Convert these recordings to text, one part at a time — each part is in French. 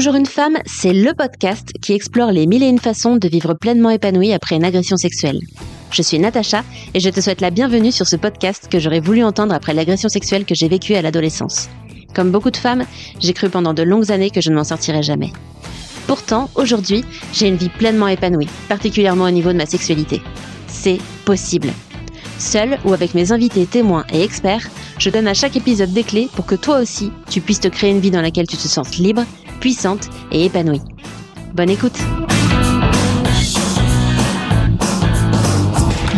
Toujours une femme, c'est le podcast qui explore les mille et une façons de vivre pleinement épanouie après une agression sexuelle. Je suis Natacha et je te souhaite la bienvenue sur ce podcast que j'aurais voulu entendre après l'agression sexuelle que j'ai vécue à l'adolescence. Comme beaucoup de femmes, j'ai cru pendant de longues années que je ne m'en sortirais jamais. Pourtant, aujourd'hui, j'ai une vie pleinement épanouie, particulièrement au niveau de ma sexualité. C'est possible. Seule ou avec mes invités témoins et experts, je donne à chaque épisode des clés pour que toi aussi, tu puisses te créer une vie dans laquelle tu te sens libre, puissante et épanouie. Bonne écoute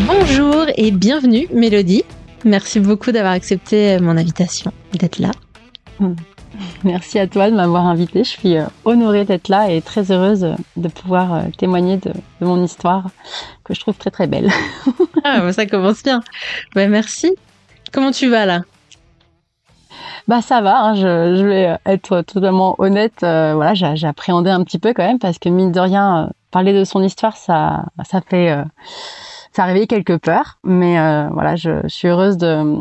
Bonjour et bienvenue Mélodie. Merci beaucoup d'avoir accepté mon invitation, d'être là. Merci à toi de m'avoir invitée. Je suis euh, honorée d'être là et très heureuse de pouvoir euh, témoigner de, mon histoire que je trouve très très belle. ah, bah, ça commence bien. Bah, merci. Comment tu vas là? Bah ça va, hein, je, vais être totalement honnête. Euh, voilà, j'ai appréhendé un petit peu quand même parce que mine de rien, parler de son histoire, ça, ça fait, ça a réveillé quelques peurs. Mais voilà, je, suis heureuse de,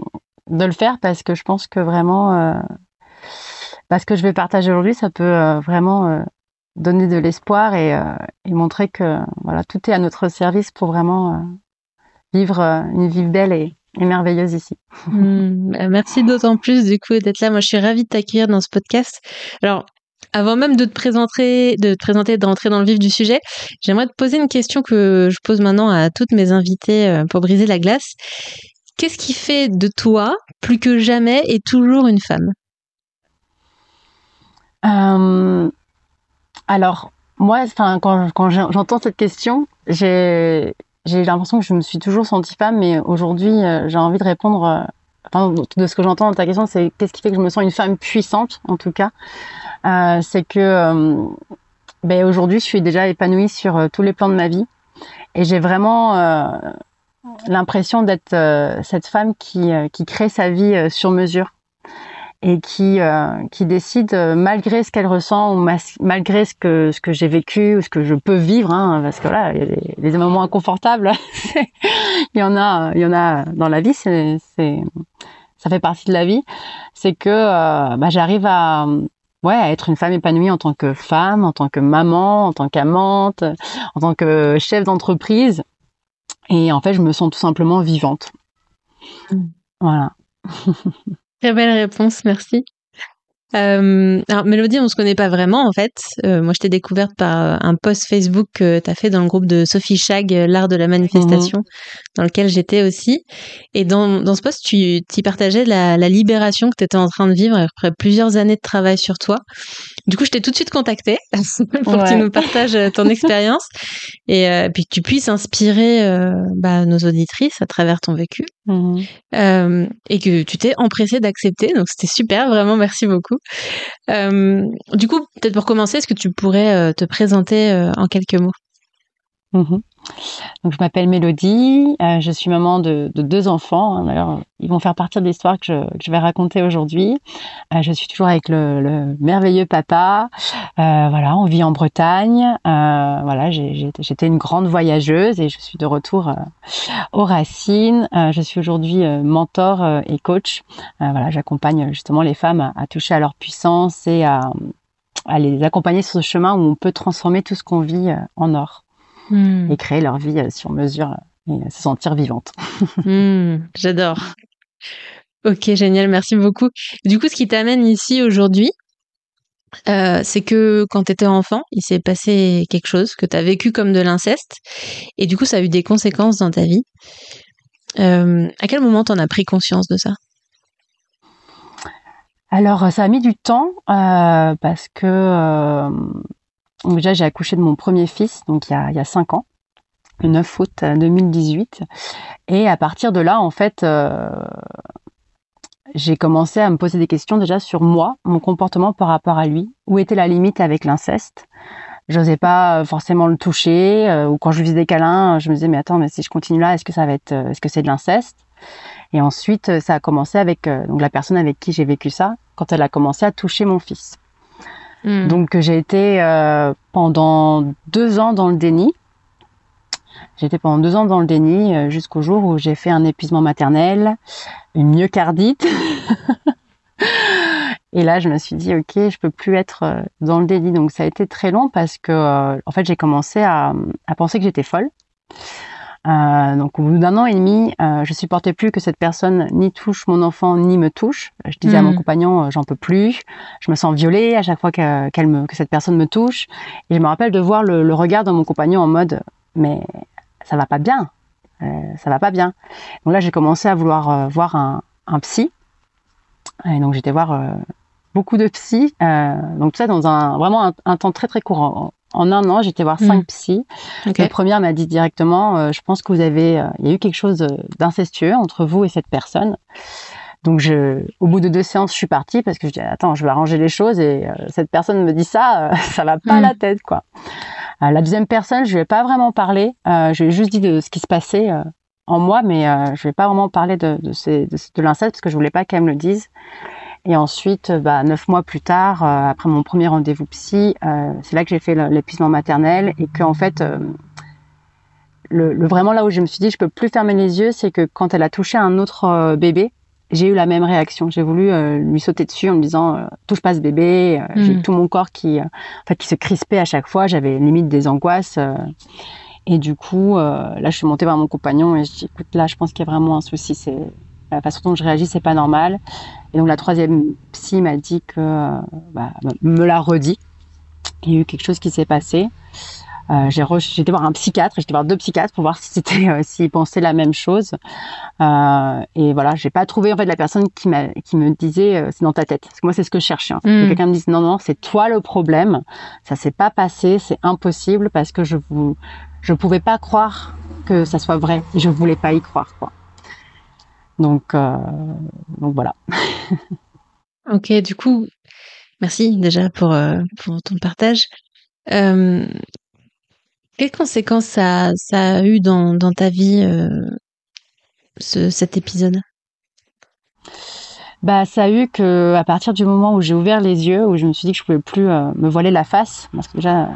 le faire parce que je pense que vraiment ce que je vais partager aujourd'hui, ça peut euh, vraiment euh, donner de l'espoir euh, et, montrer que voilà, tout est à notre service pour vraiment vivre une vie belle et, merveilleuse ici. Mmh, bah, merci d'autant plus du coup d'être là. Moi, je suis ravie de t'accueillir dans ce podcast. Alors, avant même de te présenter, de te présenter, d'entrer dans le vif du sujet, j'aimerais te poser une question que je pose maintenant à toutes mes invitées pour briser la glace. Qu'est-ce qui fait de toi, plus que jamais, et toujours une femme? Euh, alors, moi, enfin, quand, quand j'entends cette question, j'ai j'ai l'impression que je me suis toujours sentie femme, mais aujourd'hui, euh, j'ai envie de répondre. Euh, enfin, de ce que j'entends dans ta question, c'est qu'est-ce qui fait que je me sens une femme puissante, en tout cas? Euh, c'est que ben, aujourd'hui, je suis déjà épanouie sur tous les plans de ma vie, et j'ai vraiment l'impression d'être cette femme qui qui crée sa vie sur mesure et qui euh, qui décide euh, malgré ce qu'elle ressent ou malgré ce que ce que j'ai vécu ou ce que je peux vivre hein, parce que là il y a des, moments inconfortables il y en a il y en a dans la vie c'est c'est ça fait partie de la vie. C'est que euh, bah, j'arrive à ouais à être une femme épanouie en tant que femme en tant que maman en tant qu'amante en tant que chef d'entreprise. Et en fait je me sens tout simplement vivante. Mmh. voilà Très belle réponse, merci. Euh, alors Mélodie, on se connaît pas vraiment en fait. Euh, moi, je t'ai découverte par euh, un post Facebook que tu as fait dans le groupe de Sophie Chag, euh, l'art de la manifestation, mhm. dans lequel j'étais aussi. Et dans, dans ce post, tu y partageais la, la libération que tu étais en train de vivre après plusieurs années de travail sur toi. Du coup, je t'ai tout de suite contacté pour que tu nous partages ton expérience et euh, puis que tu puisses inspirer bah, nos auditrices à travers ton vécu. Mhm. et que tu t'es empressé d'accepter. Donc, c'était super, vraiment, merci beaucoup. Euh, du coup, peut-être pour commencer, est-ce que tu pourrais euh, te présenter euh, en quelques mots? Mhm. Donc, je m'appelle Mélodie, je suis maman de, deux enfants. D'ailleurs, ils vont faire partie de l'histoire que je, vais raconter aujourd'hui. je suis toujours avec le, merveilleux papa. voilà, on vit en Bretagne. voilà, j'étais une grande voyageuse et je suis de retour aux racines. je suis aujourd'hui mentor et coach. voilà, j'accompagne justement les femmes à, toucher à leur puissance et à les accompagner sur ce chemin où on peut transformer tout ce qu'on vit en or. Hmm. et créer leur vie euh, sur mesure euh, et se sentir vivante. Hmm, j'adore. Ok, génial, merci beaucoup. Du coup, ce qui t'amène ici aujourd'hui, euh, c'est que quand tu étais enfant, il s'est passé quelque chose que tu as vécu comme de l'inceste, et du coup, ça a eu des conséquences dans ta vie. à quel moment t'en as pris conscience de ça? Alors, ça a mis du temps parce que déjà, j'ai accouché de mon premier fils, donc il y a, il y a cinq ans, le 9 août 2018. Et à partir de là, en fait, euh, j'ai commencé à me poser des questions déjà sur moi, mon comportement par rapport à lui. Où était la limite avec l'inceste? J'osais pas forcément le toucher, euh, ou quand je lui faisais des câlins, je me disais mais attends, mais si je continue là, est-ce que ça va être, euh, est-ce que c'est de l'inceste? Et ensuite, ça a commencé avec donc la personne avec qui j'ai vécu ça, quand elle a commencé à toucher mon fils. Hmm. Donc j'ai été euh, pendant deux ans dans le déni. Été pendant deux ans dans le déni euh, jusqu'au jour où j'ai fait un épuisement maternel, une myocardite. Et là, je me suis dit, ok, je peux plus être euh, dans le délit. Donc, ça a été très long parce que, euh, en fait, j'ai commencé à, penser que j'étais folle. Euh, donc, au bout d'un an et demi, euh, je supportais plus que cette personne ni touche mon enfant ni me touche. Je disais à mon hmm. compagnon, j'en peux plus. Je me sens violée à chaque fois que, qu'elle me, que cette personne me touche. Et je me rappelle de voir le, le regard de mon compagnon en mode, mais ça va pas bien. ça va pas bien. Donc là, j'ai commencé à vouloir voir un, un psy. Et donc j'étais voir beaucoup de psy. Euh, donc tout ça dans un vraiment un, temps très très court. En, un an, j'étais voir cinq hmm. psys. La première m'a dit directement, euh, je pense que vous avez, euh, il y a eu quelque chose d'incestueux entre vous et cette personne. Donc je, au bout de deux séances, je suis partie parce que je dis attends, je vais arranger les choses et cette personne me dit ça, ça va pas à la hmm. tête quoi. la deuxième personne, je vais pas vraiment parler. je lui ai juste dit de ce qui se passait en moi, mais je vais pas vraiment parler de, de, de, de l'inceste parce que je voulais pas qu'elle me le dise. Et ensuite, euh, bah, neuf mois plus tard, euh, après mon premier rendez-vous psy, euh, c'est là que j'ai fait l'épuisement maternel et que en fait, le, le, vraiment là où je me suis dit je peux plus fermer les yeux, c'est que quand elle a touché un autre bébé, j'ai eu la même réaction. J'ai voulu lui sauter dessus en me disant touche pas ce bébé. J'ai hmm. tout mon corps qui, en fait, qui se crispait à chaque fois. J'avais limite des angoisses. et du coup, là, je suis montée vers mon compagnon et je dis écoute, là, je pense qu'il y a vraiment un souci. C'est la façon dont je réagis, c'est pas normal. Et donc la troisième psy m'a dit que, bah, me l'a redit. Il y a eu quelque chose qui s'est passé. Euh, j'ai été voir un psychiatre, j'étais voir deux psychiatres pour voir si c'était, euh, s'ils pensaient la même chose. Euh, et voilà, j'ai pas trouvé en fait la personne qui m'a, qui me disait euh, c'est dans ta tête. Parce que moi c'est ce que je cherchais. Hein. Que hmm. quelqu'un me dise non non c'est toi le problème, ça s'est pas passé, c'est impossible parce que je vous, je pouvais pas croire que ça soit vrai. Je voulais pas y croire quoi. Donc, euh, donc voilà. ok, du coup, merci déjà pour, euh, pour ton partage. Euh, quelles conséquences ça, ça a eu dans, dans ta vie, ce, cet épisode? Bah, ça a eu que à partir du moment où j'ai ouvert les yeux, où je me suis dit que je pouvais plus me voiler la face, parce que déjà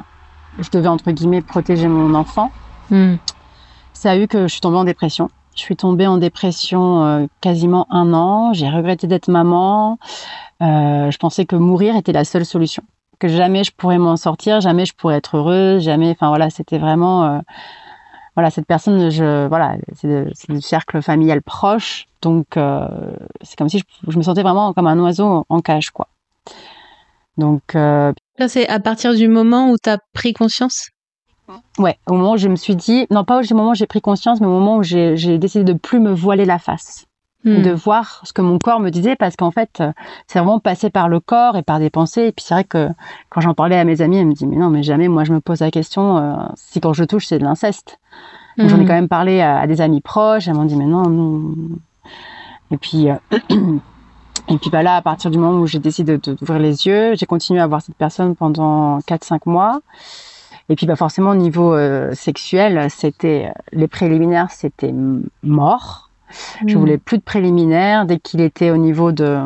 je devais entre guillemets protéger mon enfant, hmm. ça a eu que je suis tombée en dépression. Je suis tombée en dépression euh, quasiment un an. J'ai regretté d'être maman. Euh, je pensais que mourir était la seule solution, que jamais je pourrais m'en sortir, jamais je pourrais être heureuse, jamais. Enfin voilà, c'était vraiment euh, voilà cette personne. Je voilà, c'est du cercle familial proche, donc c'est comme si je, je, me sentais vraiment comme un oiseau en cage quoi. Donc ça c'est à partir du moment où tu as pris conscience? Ouais, au moment où je me suis dit, non pas au moment où j'ai pris conscience, mais au moment où j'ai décidé de plus me voiler la face, hmm. de voir ce que mon corps me disait, parce qu'en fait, euh, c'est vraiment passé par le corps et par des pensées. Et puis c'est vrai que quand j'en parlais à mes amis, elles me disaient, mais non, mais jamais, moi je me pose la question euh, si quand je touche c'est de l'inceste. J'en ai hmm. quand même parlé à, des amis proches, elles m'ont dit, mais non, non. Et puis. Euh, et puis bah là, à partir du moment où j'ai décidé d'ouvrir les yeux, j'ai continué à voir cette personne pendant 4-5 mois. Et puis bah forcément au niveau euh, sexuel, c'était les préliminaires, c'était mort. Je hmm. voulais plus de préliminaires. Dès qu'il était au niveau de,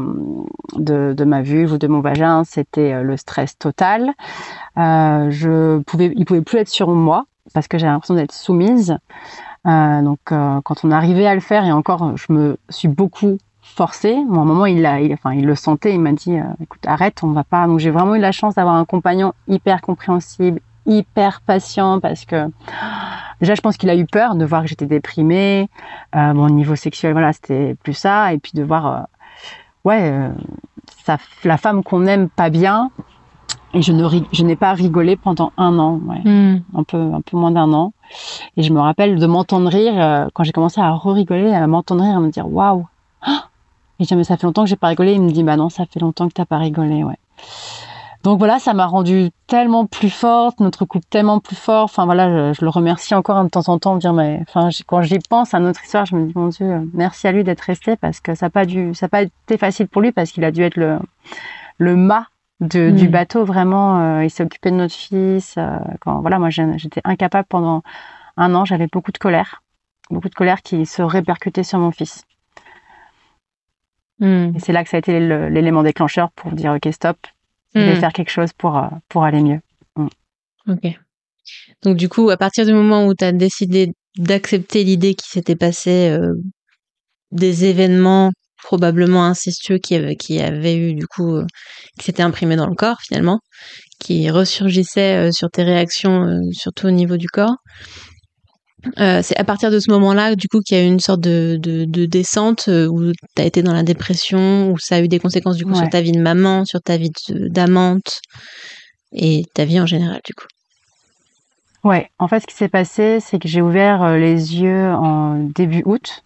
de, de, ma vulve ou de mon vagin, c'était euh, le stress total. Euh, je pouvais, il pouvait plus être sur moi parce que j'avais l'impression d'être soumise. Euh, donc euh, quand on arrivait à le faire, et encore, je me suis beaucoup forcée. Bon, à un moment, il, a, il, enfin, il le sentait. Il m'a dit, écoute, arrête, on va pas. Donc j'ai vraiment eu la chance d'avoir un compagnon hyper compréhensible, hyper patient parce que déjà je pense qu'il a eu peur de voir que j'étais déprimée euh, mon niveau sexuel voilà c'était plus ça. Et puis de voir euh, ouais euh, la femme qu'on aime pas bien. Et je ne je n'ai pas rigolé pendant un an ouais. Hmm. un peu un peu moins d'un an. Et je me rappelle de m'entendre rire quand j'ai commencé à re-rigoler à m'entendre rire à me dire waouh! Et je mais ça fait longtemps que j'ai pas rigolé. Il me dit bah non ça fait longtemps que t'as pas rigolé ouais donc voilà, ça m'a rendu tellement plus forte, notre couple tellement plus fort. Enfin voilà, je, le remercie encore de temps en temps. Dire mais enfin quand j'y pense à notre histoire, je me dis mon Dieu, merci à lui d'être resté parce que ça n'a pas dû, ça pas été facile pour lui parce qu'il a dû être le le mât de, du mm. bateau vraiment. Euh, il s'est occupé de notre fils. Euh, quand voilà, moi j'étais incapable pendant un an. J'avais beaucoup de colère, beaucoup de colère qui se répercutait sur mon fils. Mm. Et c'est là que ça a été l'élément déclencheur pour dire ok stop, vais hmm. faire quelque chose pour, euh, pour aller mieux. Hmm. Ok. Donc du coup, à partir du moment où tu as décidé d'accepter l'idée qui s'était passé euh, des événements probablement incestueux qui avait, qui avait eu du coup, euh, qui s'était imprimé dans le corps finalement, qui ressurgissait sur tes réactions, surtout au niveau du corps. C'est à partir de ce moment-là, du coup, qu'il y a eu une sorte de, de, descente où tu as été dans la dépression, où ça a eu des conséquences du coup sur ta vie de maman, sur ta vie d'amante et ta vie en général, du coup. Ouais, en fait, ce qui s'est passé, c'est que j'ai ouvert euh, les yeux en début août.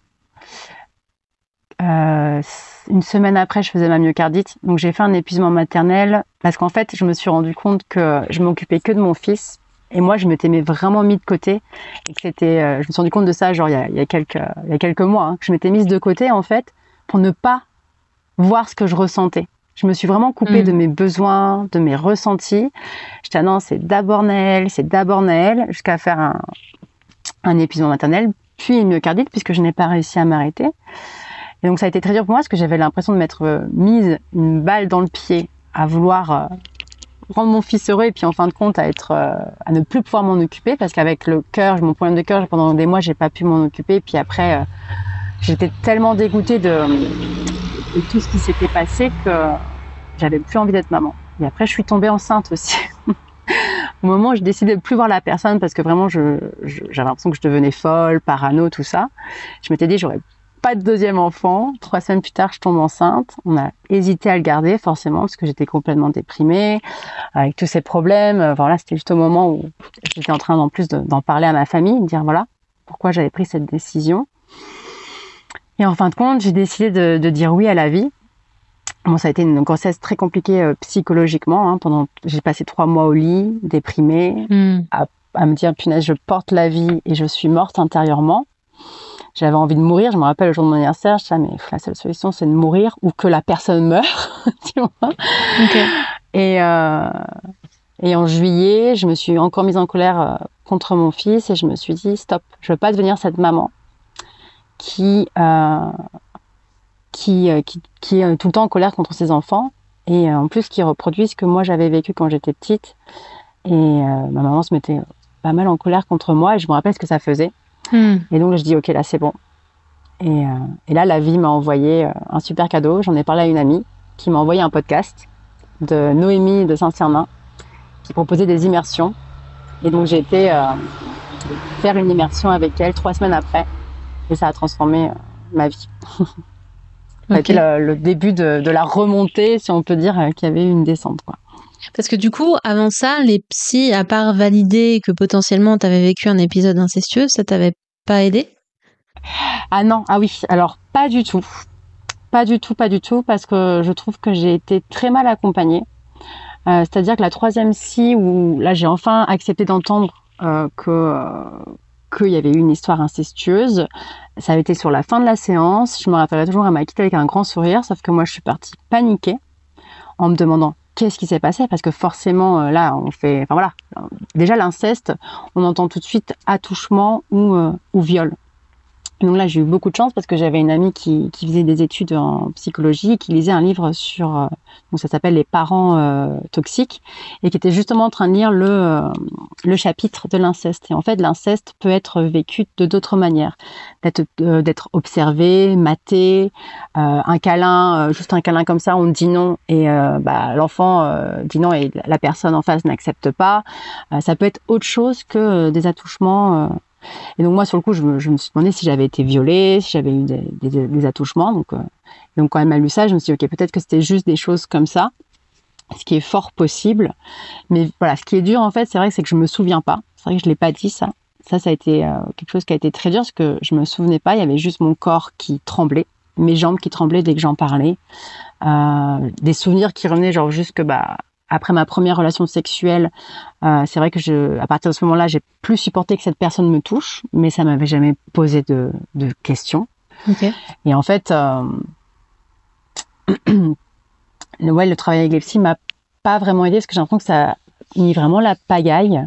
Euh, une semaine après, je faisais ma myocardite, donc j'ai fait un épuisement maternel parce qu'en fait, je me suis rendu compte que je m'occupais que de mon fils et moi, je m'étais vraiment mis de côté et que c'était. Euh, je me suis rendu compte de ça, genre il y a, il y a quelques il y a quelques mois, hein, que je m'étais mise de côté en fait pour ne pas voir ce que je ressentais. Je me suis vraiment coupée de mm. mes besoins, de mes ressentis. J'étais, ah non, c'est d'abord Naël, c'est d'abord Naël, jusqu'à faire un, un épuisement maternel, puis une myocardite, puisque je n'ai pas réussi à m'arrêter. Et donc, ça a été très dur pour moi, parce que j'avais l'impression de m'être euh, mise une balle dans le pied, à vouloir euh, rendre mon fils heureux, et puis en fin de compte, à être, euh, à ne plus pouvoir m'en occuper, parce qu'avec le cœur, mon problème de cœur, pendant des mois, j'ai pas pu m'en occuper. Puis après, j'étais tellement dégoûtée de, et tout ce qui s'était passé que j'avais plus envie d'être maman. Et après, je suis tombée enceinte aussi. Au moment où je décidais de plus voir la personne parce que vraiment, j'avais l'impression que je devenais folle, parano, tout ça. Je m'étais dit, j'aurais pas de deuxième enfant. Trois semaines plus tard, je tombe enceinte. On a hésité à le garder, forcément, parce que j'étais complètement déprimée, avec tous ces problèmes. Voilà, c'était juste au moment où j'étais en train, en plus, d'en parler à ma famille, de dire, voilà, pourquoi j'avais pris cette décision. Et en fin de compte, j'ai décidé de, de, dire oui à la vie. Bon, ça a été une grossesse très compliquée euh, psychologiquement. Hein, pendant, j'ai passé trois mois au lit, déprimée, hmm. à, à, me dire punaise, je porte la vie et je suis morte intérieurement. J'avais envie de mourir. Je me rappelle le jour de mon anniversaire, je disais mais la seule solution c'est de mourir ou que la personne meure, tu vois. Okay. Et euh, et en juillet, je me suis encore mise en colère euh, contre mon fils et je me suis dit stop, je veux pas devenir cette maman qui, euh, qui, qui, qui, est tout le temps en colère contre ses enfants et en plus qui reproduit ce que moi j'avais vécu quand j'étais petite. Et ma maman se mettait pas mal en colère contre moi et je me rappelle ce que ça faisait. Hmm. Et donc je dis ok là c'est bon. Et, et, là la vie m'a envoyé un super cadeau. J'en ai parlé à une amie qui m'a envoyé un podcast de Noémie de Saint-Cernin qui proposait des immersions. Et donc j'ai été faire une immersion avec elle trois semaines après. Et ça a transformé euh, ma vie. a été le, début de, de, la remontée, si on peut dire, euh, qu'il y avait eu une descente. Quoi. Parce que du coup, avant ça, les psys, à part valider que potentiellement tu avais vécu un épisode incestueux, ça t'avait pas aidé? Ah non, ah oui, alors pas du tout. Pas du tout, pas du tout, parce que je trouve que j'ai été très mal accompagnée. Euh, C'est-à-dire que la troisième psy, où là j'ai enfin accepté d'entendre euh, que, qu'il y avait eu une histoire incestueuse. Ça avait été sur la fin de la séance. Je me rappellerai toujours, elle m'a quitté avec un grand sourire, sauf que moi, je suis partie paniquée en me demandant qu'est-ce qui s'est passé parce que forcément euh, là on fait enfin voilà. Déjà l'inceste on entend tout de suite attouchement ou, euh, ou viol donc là, j'ai eu beaucoup de chance parce que j'avais une amie qui, qui, faisait des études en psychologie, qui lisait un livre sur, euh, donc ça s'appelle Les parents euh, toxiques, et qui était justement en train de lire le, euh, le chapitre de l'inceste. Et en fait, l'inceste peut être vécu de d'autres manières, d'être d'être observé, maté, un câlin, juste un câlin comme ça, on dit non et bah, l'enfant dit non et la personne en face n'accepte pas. ça peut être autre chose que des attouchements et donc moi, sur le coup, je me, je me suis demandé si j'avais été violée, si j'avais eu des, des, attouchements. Donc, euh, donc quand elle m'a lu ça, je me suis dit, ok, peut-être que c'était juste des choses comme ça, ce qui est fort possible. Mais voilà, ce qui est dur en fait, c'est vrai que c'est que je me souviens pas. C'est vrai que je l'ai pas dit ça. Ça, ça a été euh, quelque chose qui a été très dur parce que je me souvenais pas. Il y avait juste mon corps qui tremblait, mes jambes qui tremblaient dès que j'en parlais, euh, des souvenirs qui revenaient genre jusque bah après ma première relation sexuelle, euh, c'est vrai que je, à partir de ce moment-là, j'ai plus supporté que cette personne me touche, mais ça m'avait jamais posé de, de questions. Okay. Et en fait, euh, le, ouais, le travail avec les psys m'a pas vraiment aidé parce que j'ai l'impression que ça a mis vraiment la pagaille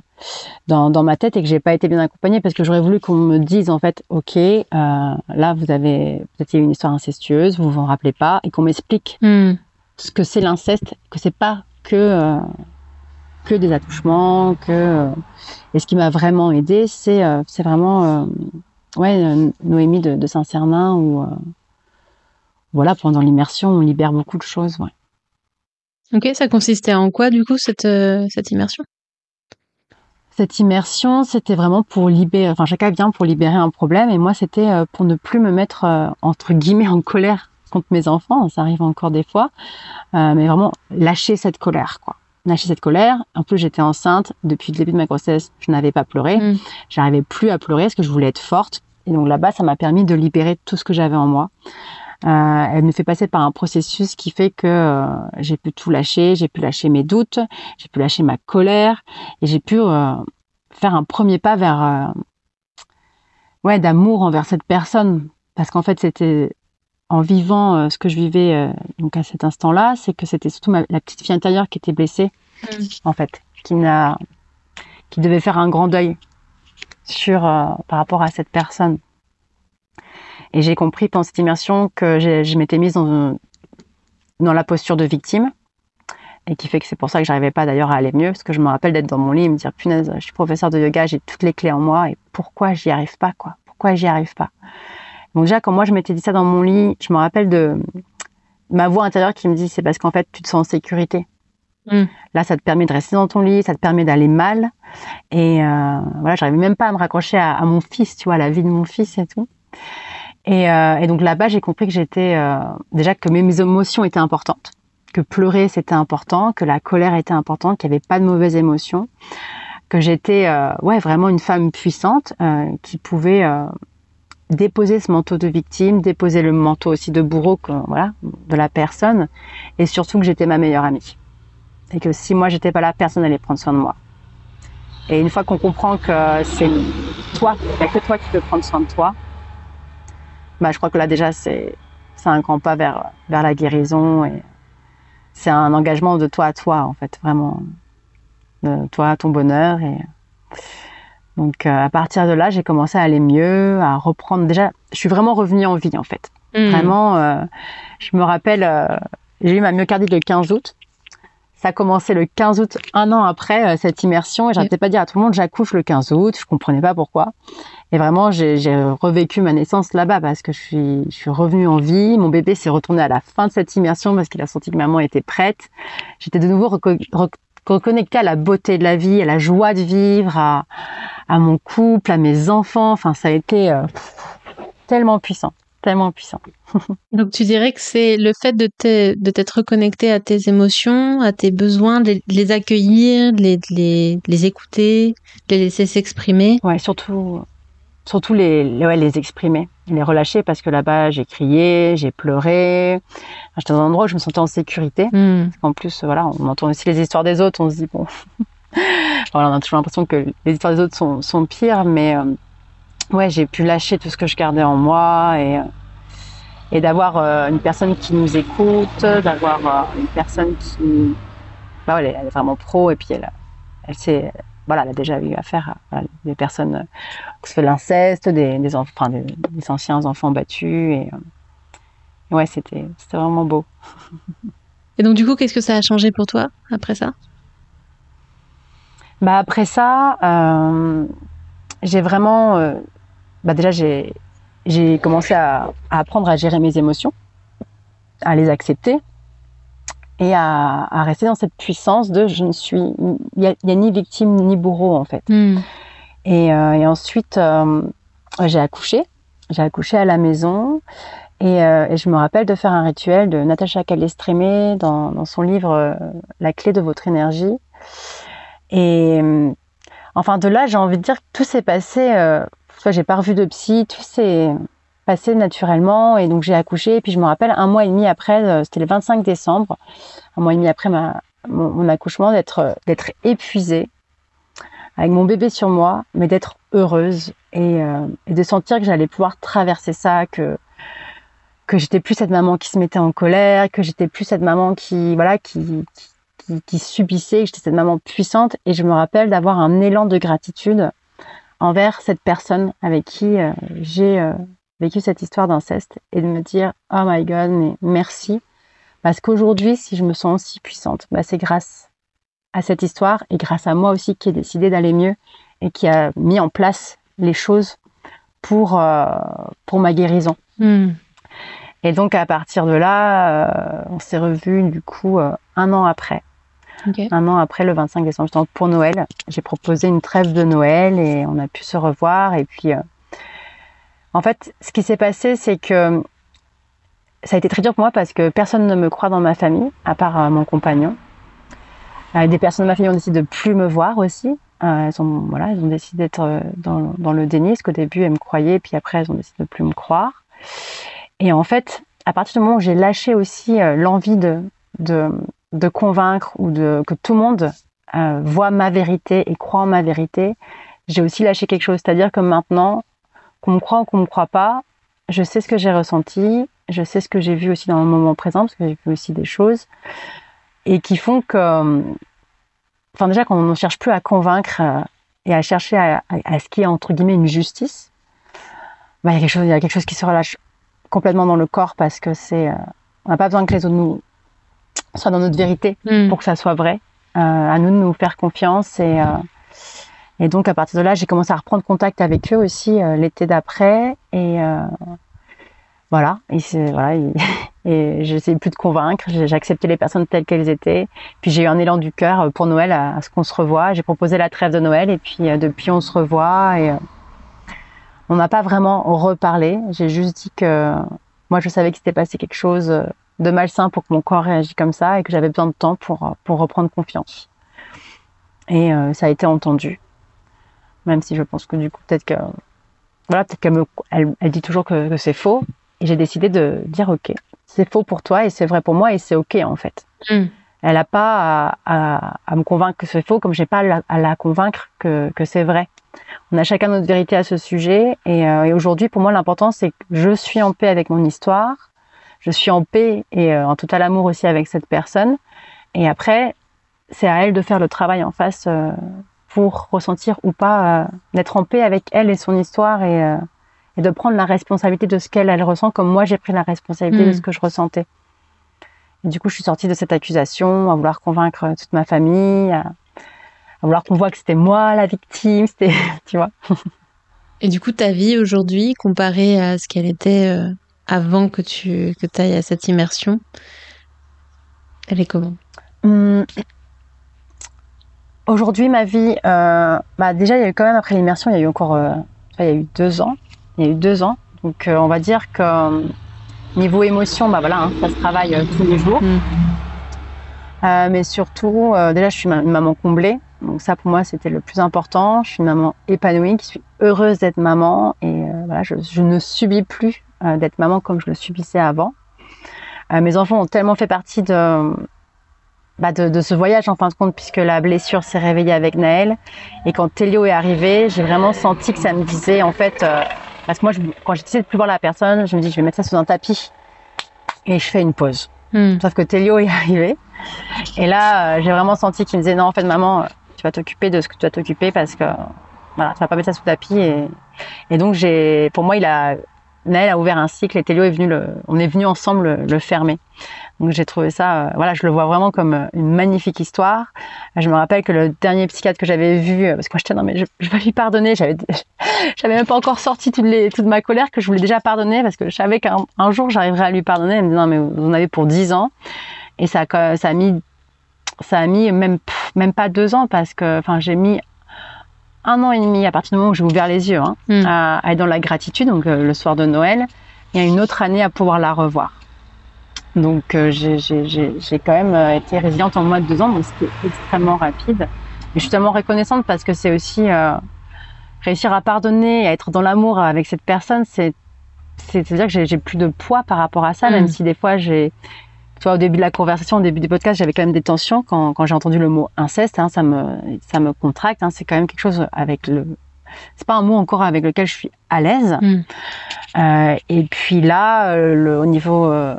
dans, dans ma tête et que j'ai pas été bien accompagnée parce que j'aurais voulu qu'on me dise en fait, ok, euh, là vous avez peut-être eu une histoire incestueuse, vous vous en rappelez pas, et qu'on m'explique mm. ce que c'est l'inceste, que c'est pas que euh, que des attouchements, que euh, et ce qui m'a vraiment aidé, c'est euh, c'est vraiment ouais Noémie de, de Saint-Cernin où voilà, pendant l'immersion, on libère beaucoup de choses. Ouais. Ok, ça consistait en quoi du coup cette, cette immersion? Cette immersion, c'était vraiment pour libérer, enfin chacun vient pour libérer un problème et moi c'était pour ne plus me mettre entre guillemets en colère contre mes enfants, ça arrive encore des fois, mais vraiment lâcher cette colère quoi lâcher cette colère. En plus, j'étais enceinte depuis le début de ma grossesse. Je n'avais pas pleuré. Mm. J'arrivais plus à pleurer parce que je voulais être forte. Et donc là-bas, ça m'a permis de libérer tout ce que j'avais en moi. Euh, elle me fait passer par un processus qui fait que euh, j'ai pu tout lâcher, j'ai pu lâcher mes doutes, j'ai pu lâcher ma colère et j'ai pu euh, faire un premier pas vers ouais d'amour envers cette personne parce qu'en fait c'était en vivant ce que je vivais donc à cet instant-là, c'est que c'était surtout la petite fille intérieure qui était blessée mm. en fait, qui n'a qui devait faire un grand deuil sur par rapport à cette personne. Et j'ai compris pendant cette immersion que je m'étais mise dans, dans la posture de victime. Et qui fait que c'est pour ça que j'arrivais pas d'ailleurs à aller mieux, parce que je me rappelle d'être dans mon lit et me dire, punaise, je suis professeur de yoga, j'ai toutes les clés en moi, et pourquoi j'y arrive pas, quoi? Pourquoi j'y arrive pas? Donc déjà, quand moi je m'étais dit ça dans mon lit, je me rappelle de ma voix intérieure qui me dit, c'est parce qu'en fait, tu te sens en sécurité. Hmm. Là, ça te permet de rester dans ton lit, ça te permet d'aller mal. Et euh, voilà, j'arrivais même pas à me raccrocher à, à, mon fils, tu vois, à la vie de mon fils et tout. Et, euh, et donc là-bas, j'ai compris que j'étais euh, déjà que mes, émotions étaient importantes, que pleurer c'était important, que la colère était importante, qu'il n'y avait pas de mauvaises émotions, que j'étais euh, ouais vraiment une femme puissante qui pouvait déposer ce manteau de victime, déposer le manteau aussi de bourreau, que, voilà, de la personne, et surtout que j'étais ma meilleure amie. Et que si moi j'étais pas là, personne n'allait prendre soin de moi. Et une fois qu'on comprend que c'est toi, il a que toi qui peux prendre soin de toi, bah, je crois que là déjà c'est c'est un grand pas vers vers la guérison et c'est un engagement de toi à toi en fait vraiment de toi à ton bonheur et donc euh, à partir de là j'ai commencé à aller mieux à reprendre déjà je suis vraiment revenue en vie en fait mmh. vraiment euh, je me rappelle euh, j'ai eu ma myocardite le 15 août ça a commencé le 15 août, un an après euh, cette immersion, et j'arrêtais pas de dire à tout le monde, j'accouche le 15 août, je comprenais pas pourquoi. Et vraiment, j'ai revécu ma naissance là-bas parce que je suis, je suis revenue en vie. Mon bébé s'est retourné à la fin de cette immersion parce qu'il a senti que maman était prête. J'étais de nouveau reconnectée à la beauté de la vie, à la joie de vivre, à, à mon couple, à mes enfants. Enfin, ça a été euh, tellement puissant tellement puissant. Donc tu dirais que c'est le fait de, t'être reconnecté à tes émotions, à tes besoins, de les accueillir, de les, les, écouter, de les laisser s'exprimer. Ouais, surtout, surtout les, ouais, les exprimer, les relâcher parce que là-bas j'ai crié, j'ai pleuré. J'étais dans un endroit où je me sentais en sécurité. Hmm. En plus, voilà, on entend aussi les histoires des autres, on se dit bon. voilà, on a toujours l'impression que les histoires des autres sont, sont pires, mais euh, ouais, j'ai pu lâcher tout ce que je gardais en moi et, et d'avoir euh, une personne qui nous écoute, d'avoir euh, une personne qui, bah elle, est, vraiment pro et puis elle, elle sait, voilà, elle a déjà eu affaire à des personnes euh, qui se fait l'inceste, des, des, enfants, des, des, anciens enfants battus et, ouais, c'était, vraiment beau. Et donc du coup, qu'est-ce que ça a changé pour toi après ça? Bah après ça, euh, j'ai vraiment bah déjà j'ai j'ai commencé à, à, apprendre à gérer mes émotions, à les accepter et à, à, rester dans cette puissance de je ne suis il y, a, ni victime ni bourreau en fait. Hmm. Et, euh, et, ensuite euh, j'ai accouché, j'ai accouché à la maison et, euh, et, je me rappelle de faire un rituel de Natacha Calestrémé dans, dans son livre euh, La clé de votre énergie. Et enfin de là j'ai envie de dire que tout s'est passé soit j'ai pas revu de psy, tout s'est passé naturellement et donc j'ai accouché. Et puis je me rappelle un mois et demi après, euh, c'était le 25 décembre, un mois et demi après mon, accouchement, d'être d'être épuisée avec mon bébé sur moi, mais d'être heureuse et, euh, et, de sentir que j'allais pouvoir traverser ça, que que j'étais plus cette maman qui se mettait en colère, que j'étais plus cette maman qui voilà qui, qui, qui subissait, que j'étais cette maman puissante. Et je me rappelle d'avoir un élan de gratitude envers cette personne avec qui euh, j'ai euh, vécu cette histoire d'inceste et de me dire oh my god mais merci parce qu'aujourd'hui si je me sens aussi puissante bah, c'est grâce à cette histoire et grâce à moi aussi qui ai décidé d'aller mieux et qui a mis en place les choses pour euh, pour ma guérison. Hmm. Et donc à partir de là, euh, on s'est revus du coup euh, un an après. Un an après, le 25 décembre, pour Noël, j'ai proposé une trêve de Noël et on a pu se revoir. Et puis, en fait, ce qui s'est passé, c'est que ça a été très dur pour moi parce que personne ne me croit dans ma famille, à part euh, mon compagnon. Euh, des personnes de ma famille ont décidé de plus me voir aussi. Euh, elles ont, voilà, elles ont décidé d'être dans, le déni, parce qu'au début, elles me croyaient, puis après, elles ont décidé de plus me croire. Et en fait, à partir du moment où j'ai lâché aussi l'envie de, de, convaincre ou de que tout le monde voit ma vérité et croit en ma vérité, j'ai aussi lâché quelque chose. C'est-à-dire que maintenant, qu'on me croit ou qu'on me croit pas, je sais ce que j'ai ressenti, je sais ce que j'ai vu aussi dans le moment présent, parce que j'ai vu aussi des choses, et qui font que, euh, enfin déjà, qu'on ne cherche plus à convaincre euh, et à chercher à, à- à ce qui est entre guillemets une justice, bah, il y a quelque chose, il y a quelque chose qui se relâche complètement dans le corps parce que c'est, euh, on n'a pas besoin que les autres nous soient dans notre vérité Hmm. pour que ça soit vrai. Euh, à nous de nous faire confiance et et donc à partir de là, j'ai commencé à reprendre contact avec eux aussi euh, l'été d'après et euh, voilà. Et j'essayais plus de convaincre. Accepté les personnes telles qu'elles étaient. Puis j'ai eu un élan du cœur euh, pour Noël à, ce qu'on se revoie. J'ai proposé la trêve de Noël et puis depuis on se revoit et on n'a pas vraiment reparlé. J'ai juste dit que moi je savais qu'il s'était passé quelque chose de malsain pour que mon corps réagisse comme ça et que j'avais besoin de temps pour, pour reprendre confiance. Et ça a été entendu. Même si je pense que du coup, peut-être que, voilà, peut-être qu'elle me, elle, elle dit toujours que, que c'est faux. Et j'ai décidé de dire, OK, c'est faux pour toi et c'est vrai pour moi et c'est OK, en fait. Hmm. Elle n'a pas à, à, à me convaincre que c'est faux, comme j'ai pas à la, à la convaincre que, que c'est vrai. On a chacun notre vérité à ce sujet. Et, euh, et aujourd'hui, pour moi, l'important, c'est que je suis en paix avec mon histoire. Je suis en paix et euh, en total amour aussi avec cette personne. Et après, c'est à elle de faire le travail en face euh, pour ressentir ou pas euh, d'être en paix avec elle et son histoire et, euh, et de prendre la responsabilité de ce qu'elle elle ressent, comme moi j'ai pris la responsabilité Mm. de ce que je ressentais. Et du coup, je suis sortie de cette accusation, à vouloir convaincre toute ma famille, à, à vouloir qu'on voit que c'était moi la victime, c'était, tu vois. Et du coup, ta vie aujourd'hui, comparée à ce qu'elle était euh, avant que tu que ailles à cette immersion, elle est comment? Hum, Aujourd'hui, ma vie, euh, bah déjà, il y a eu quand même après l'immersion, il y a eu encore, euh, il y a eu deux ans, il y a eu deux ans. Donc, euh, on va dire que niveau émotion, bah voilà, hein, ça se travaille tous les jours. Mm. Mais surtout, déjà, je suis une maman comblée. Donc ça, pour moi, c'était le plus important. Je suis une maman épanouie, qui suis heureuse d'être maman. Et voilà, je, je ne subis plus d'être maman comme je le subissais avant. Mes enfants ont tellement fait partie de, bah, de, de ce voyage en fin de compte, puisque la blessure s'est réveillée avec Naël. Et quand Télio est arrivé, j'ai vraiment senti que ça me disait, en fait, euh, parce que moi, je, quand j'ai décidé de plus voir la personne, je me dis, je vais mettre ça sous un tapis. Et je fais une pause. Hmm. Sauf que Télio est arrivé. Et là, euh, j'ai vraiment senti qu'il me disait, non, en fait, maman, euh, tu vas t'occuper de ce que tu vas t'occuper parce que, voilà, tu vas pas mettre ça sous tapis. Et, et donc, j'ai, pour moi, il a, Naël a ouvert un cycle et Télio est venu le, on est venu ensemble le, le fermer. Donc, j'ai trouvé ça, euh, voilà, je le vois vraiment comme euh, une magnifique histoire. Je me rappelle que le dernier psychiatre que j'avais vu, euh, parce que moi, j'étais, non, mais je, je vais lui pardonner, j'avais, j'avais même pas encore sorti toute, les, toute ma colère que je voulais déjà pardonner parce que je savais qu'un un jour j'arriverais à lui pardonner. Elle me dit, non, mais vous en avez pour 10 ans. Et ça, a- ça a mis, ça a mis même, même pas deux ans parce que, enfin, j'ai mis un an et demi à partir du moment où j'ai ouvert les yeux, hein, Mm. à, à être dans la gratitude, donc euh, le soir de Noël, et à une autre année à pouvoir la revoir. Donc euh, j'ai- quand même euh, été résiliente en moins de deux ans, donc c'était extrêmement rapide. Et je suis tellement reconnaissante parce que c'est aussi euh, réussir à pardonner à être dans l'amour avec cette personne, c'est c'est-à-dire que j'ai plus de poids par rapport à ça, Mm. même si des fois j'ai tu vois, au début de la conversation, au début du podcast, j'avais quand même des tensions quand, quand j'ai entendu le mot inceste. Hein, ça me, ça me contracte. Hein, c'est quand même quelque chose avec le. C'est pas un mot encore avec lequel je suis à l'aise. Mm. Euh, et puis là, euh, le, au niveau, euh,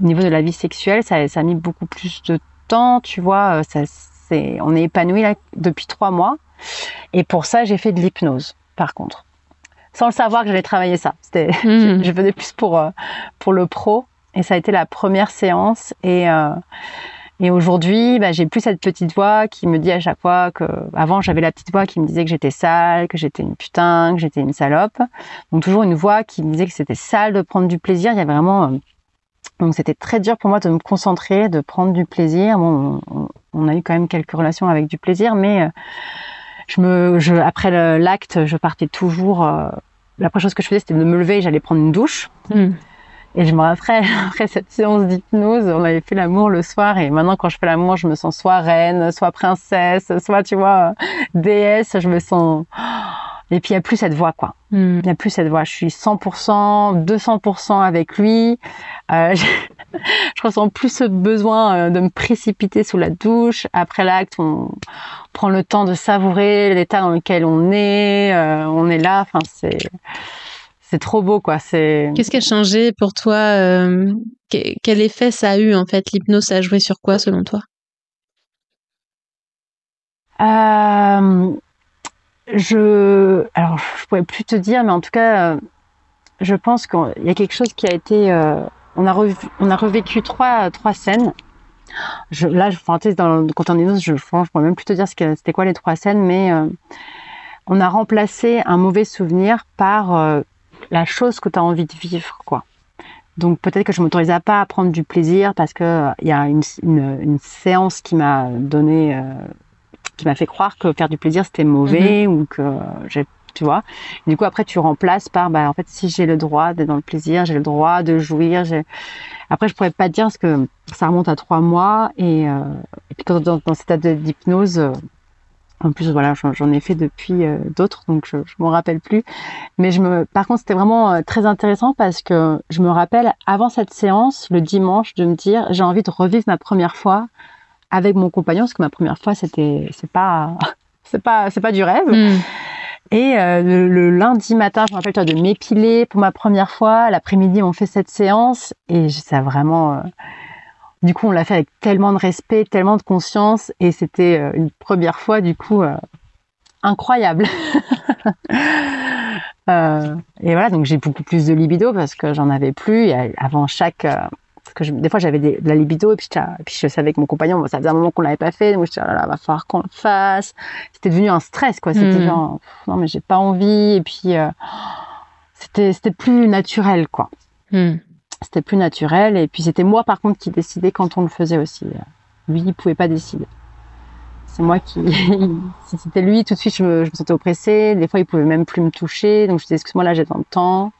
au niveau de la vie sexuelle, ça, ça a mis beaucoup plus de temps. Tu vois, ça, c'est, on est épanoui là depuis trois mois. Et pour ça, j'ai fait de l'hypnose. Par contre, sans le savoir que j'allais travailler ça. C'était Hmm. je faisais plus pour, pour le pro. Et ça a été la première séance. Et, euh, Et aujourd'hui, bah, j'ai plus cette petite voix qui me dit à chaque fois que, avant, j'avais la petite voix qui me disait que j'étais sale, que j'étais une putain, que j'étais une salope. Donc toujours une voix qui me disait que c'était sale de prendre du plaisir. Il y avait vraiment, euh, donc c'était très dur pour moi de me concentrer, de prendre du plaisir. On, a eu quand même quelques relations avec du plaisir, mais euh, je me, après l'acte, je partais toujours. Euh, la première chose que je faisais, c'était de me lever, et j'allais prendre une douche. Hmm. Et je me rappelle, après cette séance d'hypnose, on avait fait l'amour le soir et maintenant quand je fais l'amour, je me sens soit reine, soit princesse, soit, tu vois, déesse, je me sens... Et puis il n'y a plus cette voix, quoi. Hmm. Il n'y a plus cette voix. Je suis 100%, 200% avec lui. Euh, je, je, ressens plus ce besoin euh, de me précipiter sous la douche. Après l'acte, on prend le temps de savourer l'état dans lequel on est. Euh, on est là. Enfin, c'est c'est trop beau, quoi. C'est. Qu'est-ce qui a changé pour toi euh, Quel effet ça a eu en fait? L'hypnose, ça a joué sur quoi selon toi? Euh, Je, alors, je pourrais plus te dire, mais en tout cas, euh, je pense qu'il y a quelque chose qui a été. on a revu, on a revécu trois trois scènes. Je, là, je, enfin, dans, quand on est je, je, pourrais même plus te dire c'était quoi les trois scènes, mais on a remplacé un mauvais souvenir par la chose que tu as envie de vivre, quoi. Donc peut-être que je m'autorisais pas à prendre du plaisir parce que il y a une, une, séance qui m'a donné, euh, qui m'a fait croire que faire du plaisir c'était mauvais mhm. ou que j'ai, tu vois. du coup après tu remplaces par, bah en fait si j'ai le droit d'être dans le plaisir, j'ai le droit de jouir. Après je pourrais pas te dire parce que ça remonte à trois mois et, euh, et puis quand dans, dans cet état d'hypnose en plus, voilà, j'en ai fait depuis euh, d'autres, donc je, je m'en rappelle plus. Mais je me, par contre, c'était vraiment euh, très intéressant parce que je me rappelle avant cette séance, le dimanche, de me dire j'ai envie de revivre ma première fois avec mon compagnon, parce que ma première fois, c'était, c'est pas, c'est pas, c'est pas du rêve. Hmm. Et euh, le, lundi matin, je me rappelle toi de m'épiler pour ma première fois. L'après-midi, on fait cette séance et ça vraiment. Du coup, on l'a fait avec tellement de respect, tellement de conscience, et c'était euh, une première fois, du coup, euh, incroyable. euh, et voilà, donc j'ai beaucoup plus de libido parce que j'en avais plus. Et avant chaque, euh, parce que des fois j'avais de la libido, et puis, et puis je savais que mon compagnon, bon, ça faisait un moment qu'on l'avait pas fait, donc je disais, oh là là, va falloir qu'on le fasse. C'était devenu un stress, quoi. C'était hmm. genre, non mais j'ai pas envie, et puis c'était c'était plus naturel, quoi. Hmm. C'était plus naturel. Et puis c'était moi par contre qui décidais quand on le faisait aussi. Lui, il pouvait pas décider. C'est moi qui. si c'était lui, tout de suite, je me, sentais oppressée. Des fois, il pouvait même plus me toucher. Donc je disais, excuse-moi, là, j'ai dans le temps.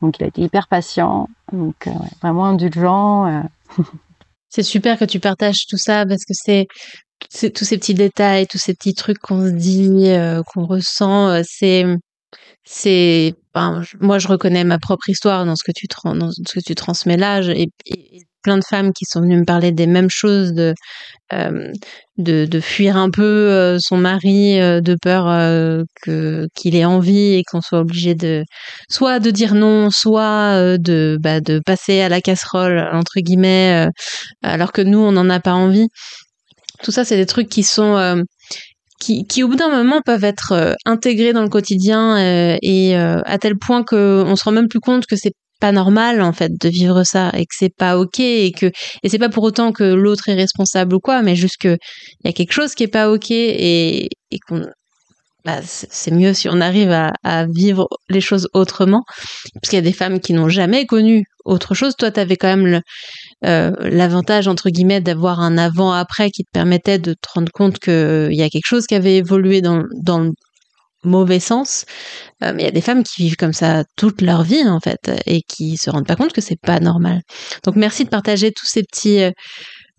Donc il a été hyper patient. Donc euh, vraiment indulgent. Euh. c'est super que tu partages tout ça parce que c'est tous ces petits détails, tous ces petits trucs qu'on se dit, euh, qu'on ressent, c'est c'est moi je reconnais ma propre histoire dans ce que tu transmets là. Et, plein de femmes qui sont venues me parler des mêmes choses de euh, de, fuir un peu euh, son mari euh, de peur que qu'il ait envie et qu'on soit obligé de soit de dire non soit de bah, de passer à la casserole entre guillemets alors que nous on n'en a pas envie. Tout ça c'est des trucs qui sont qui, qui au bout d'un moment peuvent être euh, intégrés dans le quotidien euh, et euh, à tel point que on se rend même plus compte que c'est pas normal en fait de vivre ça et que c'est pas ok et que et c'est pas pour autant que l'autre est responsable ou quoi mais juste que il y a quelque chose qui est pas ok et, et qu'on bah, c'est mieux si on arrive à, à, vivre les choses autrement. Parce qu'il y a des femmes qui n'ont jamais connu autre chose. Toi tu avais quand même le, euh, l'avantage entre guillemets d'avoir un avant-après qui te permettait de te rendre compte qu'il euh, y a quelque chose qui avait évolué dans, dans le mauvais sens. Euh, mais il y a des femmes qui vivent comme ça toute leur vie en fait et qui se rendent pas compte que c'est pas normal. Donc merci de partager tous ces petits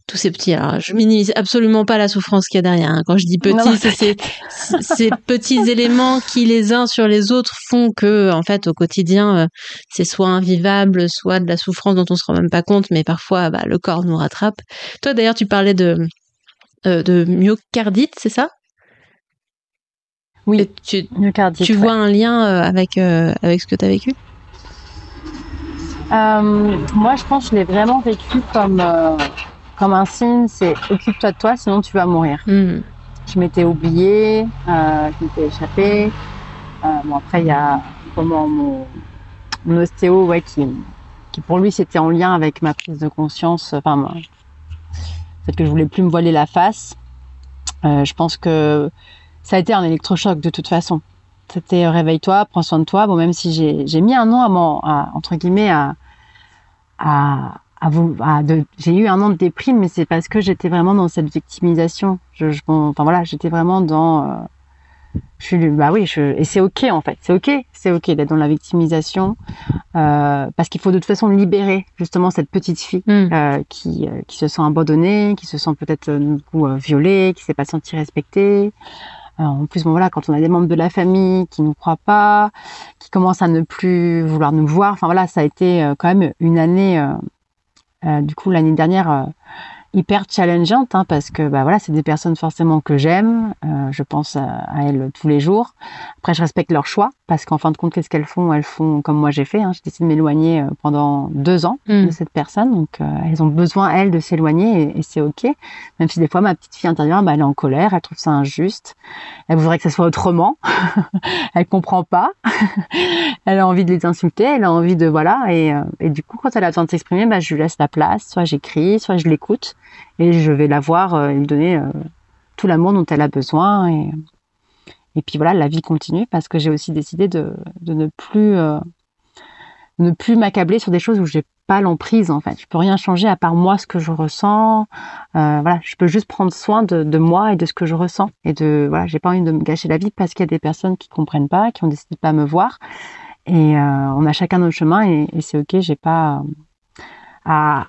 tous ces petits. Alors, je minimise absolument pas la souffrance qu'il y a derrière. Hein. Quand je dis petits, c'est ces petits éléments qui les uns sur les autres font que, en fait, au quotidien, euh, c'est soit invivable, soit de la souffrance dont on se rend même pas compte, mais parfois, bah, le corps nous rattrape. Toi, d'ailleurs, tu parlais de euh, de myocardite, c'est ça? Oui. tu, myocardite. Tu vois un lien euh, avec avec ce que tu as vécu Moi, je pense que je l'ai vraiment vécu comme comme un signe, c'est occupe-toi de toi, sinon tu vas mourir. Hmm. Je m'étais oubliée, euh, je m'étais échappée. Euh, bon, après, il y a comment mon, mon ostéo, ouais, qui, qui pour lui c'était en lien avec ma prise de conscience, enfin, fait que je voulais plus me voiler la face. Euh, je pense que ça a été un électrochoc de toute façon. C'était réveille-toi, prends soin de toi. Bon, même si j'ai mis un an à, entre guillemets à à, à, à j'ai eu un an de déprime, mais c'est parce que j'étais vraiment dans cette victimisation. Je, je enfin voilà, j'étais vraiment dans euh, je suis bah oui je, et c'est ok en fait c'est ok c'est ok d'être dans la victimisation euh, parce qu'il faut de toute façon libérer justement cette petite fille mm. euh, qui euh, qui se sent abandonnée qui se sent peut-être euh, du coup violée qui s'est pas sentie respectée en plus bon voilà quand on a des membres de la famille qui nous croient pas qui commencent à ne plus vouloir nous voir enfin voilà ça a été quand même une année du coup l'année dernière hyper challengeante hein, parce que bah voilà c'est des personnes forcément que j'aime euh, je pense à, elles tous les jours. Après je respecte leur choix parce qu'en fin de compte qu'est-ce qu'elles font? Elles font comme moi j'ai fait hein. j'ai décidé de m'éloigner euh, pendant deux ans mm. de cette personne. Donc euh, elles ont besoin elles de s'éloigner et, c'est ok. Même si des fois ma petite fille intérieure bah, elle est en colère elle trouve ça injuste. Elle voudrait que ça soit autrement. Elle comprend pas. Elle a envie de les insulter elle a envie de voilà et, et du coup quand elle a besoin de s'exprimer bah, je lui laisse la place. Soit j'écris soit je l'écoute et je vais la voir euh, et lui donner euh, tout l'amour dont elle a besoin. Et et puis voilà la vie continue parce que j'ai aussi décidé de, de ne plus euh, ne plus m'accabler sur des choses où j'ai pas l'emprise en fait. Je peux rien changer à part moi ce que je ressens. Voilà je peux juste prendre soin de, de, moi et de ce que je ressens. Et de voilà j'ai pas envie de me gâcher la vie parce qu'il y a des personnes qui comprennent pas qui ont décidé de pas me voir. Et on a chacun notre chemin et, c'est ok j'ai pas à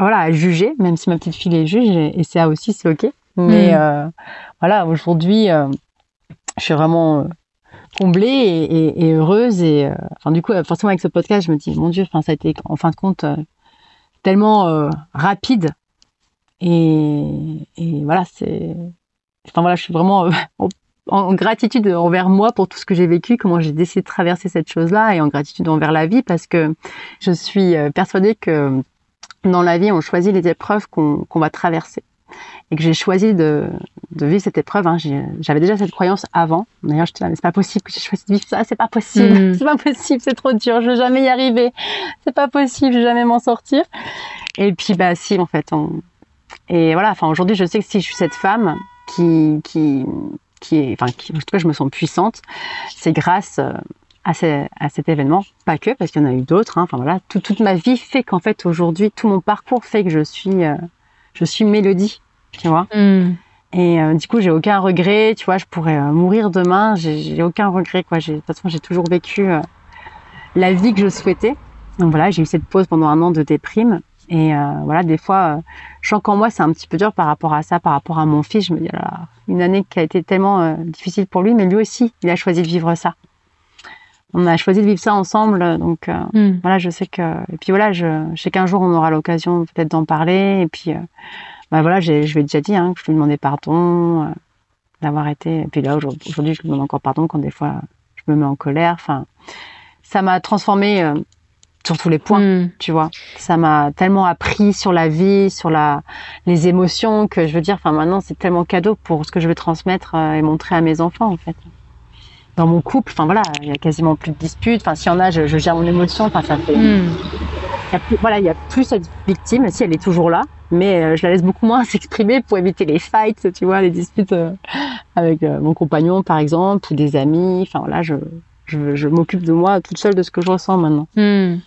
voilà, à juger, même si ma petite fille est juge, et, ça aussi, c'est ok. Mais mm. euh, voilà, aujourd'hui, euh, je suis vraiment euh, comblée et, heureuse. Et enfin, du coup, forcément, avec ce podcast, je me dis, mon Dieu, enfin, ça a été, en fin de compte, tellement rapide. Et, voilà, c'est. Enfin, voilà, je suis vraiment en gratitude envers moi pour tout ce que j'ai vécu, comment j'ai décidé de traverser cette chose-là, et en gratitude envers la vie parce que je suis persuadée que dans la vie, on choisit les épreuves qu'on va traverser. Et que j'ai choisi de, de, vivre cette épreuve. Hein. J'avais déjà cette croyance avant. D'ailleurs, j'étais là, mais c'est pas possible que j'ai choisi de vivre ça. C'est pas possible. Mm. C'est pas possible. C'est trop dur. Je vais jamais y arriver. C'est pas possible. Je vais jamais m'en sortir. Et puis, bah, si, en fait. On... Et voilà. Enfin, aujourd'hui, je sais que si je suis cette femme qui, qui, qui est, enfin, qui, en tout cas, je me sens puissante, c'est grâce euh, à, à, cet événement, pas que, parce qu'il y en a eu d'autres. Hein. Enfin voilà, toute ma vie fait qu'en fait aujourd'hui, tout mon parcours fait que je suis, euh, je suis Mélodie, tu vois. Hmm. Et euh, du coup, j'ai aucun regret, tu vois. Je pourrais euh, mourir demain, j'ai aucun regret, quoi. De toute façon, j'ai toujours vécu la vie que je souhaitais. Donc voilà, j'ai eu cette pause pendant un an de déprime. Et voilà, des fois, je sens qu'en moi, c'est un petit peu dur par rapport à ça, par rapport à mon fils. Je me dis, là, une année qui a été tellement difficile pour lui, mais lui aussi, il a choisi de vivre ça on a choisi de vivre ça ensemble. Donc euh, hmm. voilà, je sais que et puis voilà, je, je sais qu'un jour on aura l'occasion peut-être d'en parler. Et puis euh, bah voilà, je lui ai déjà dit hein, que je lui demandais pardon euh, d'avoir été. Et puis là aujourd'hui, je lui demande encore pardon quand des fois je me mets en colère. Enfin, ça m'a transformé sur tous les points, hmm. tu vois. Ça m'a tellement appris sur la vie, sur la les émotions que je veux dire. Enfin maintenant, c'est tellement cadeau pour ce que je vais transmettre et montrer à mes enfants en fait dans mon couple, enfin voilà, il y a quasiment plus de disputes. Enfin, s'il y en a, je, gère mon émotion. Enfin, ça fait. Hmm. Il y a plus, voilà, il y a plus cette victime, si elle est toujours là, mais euh, je la laisse beaucoup moins s'exprimer pour éviter les fights, tu vois, les disputes euh, avec euh, mon compagnon, par exemple, ou des amis. Enfin voilà, je, je, je m'occupe de moi toute seule de ce que je ressens maintenant. Hmm.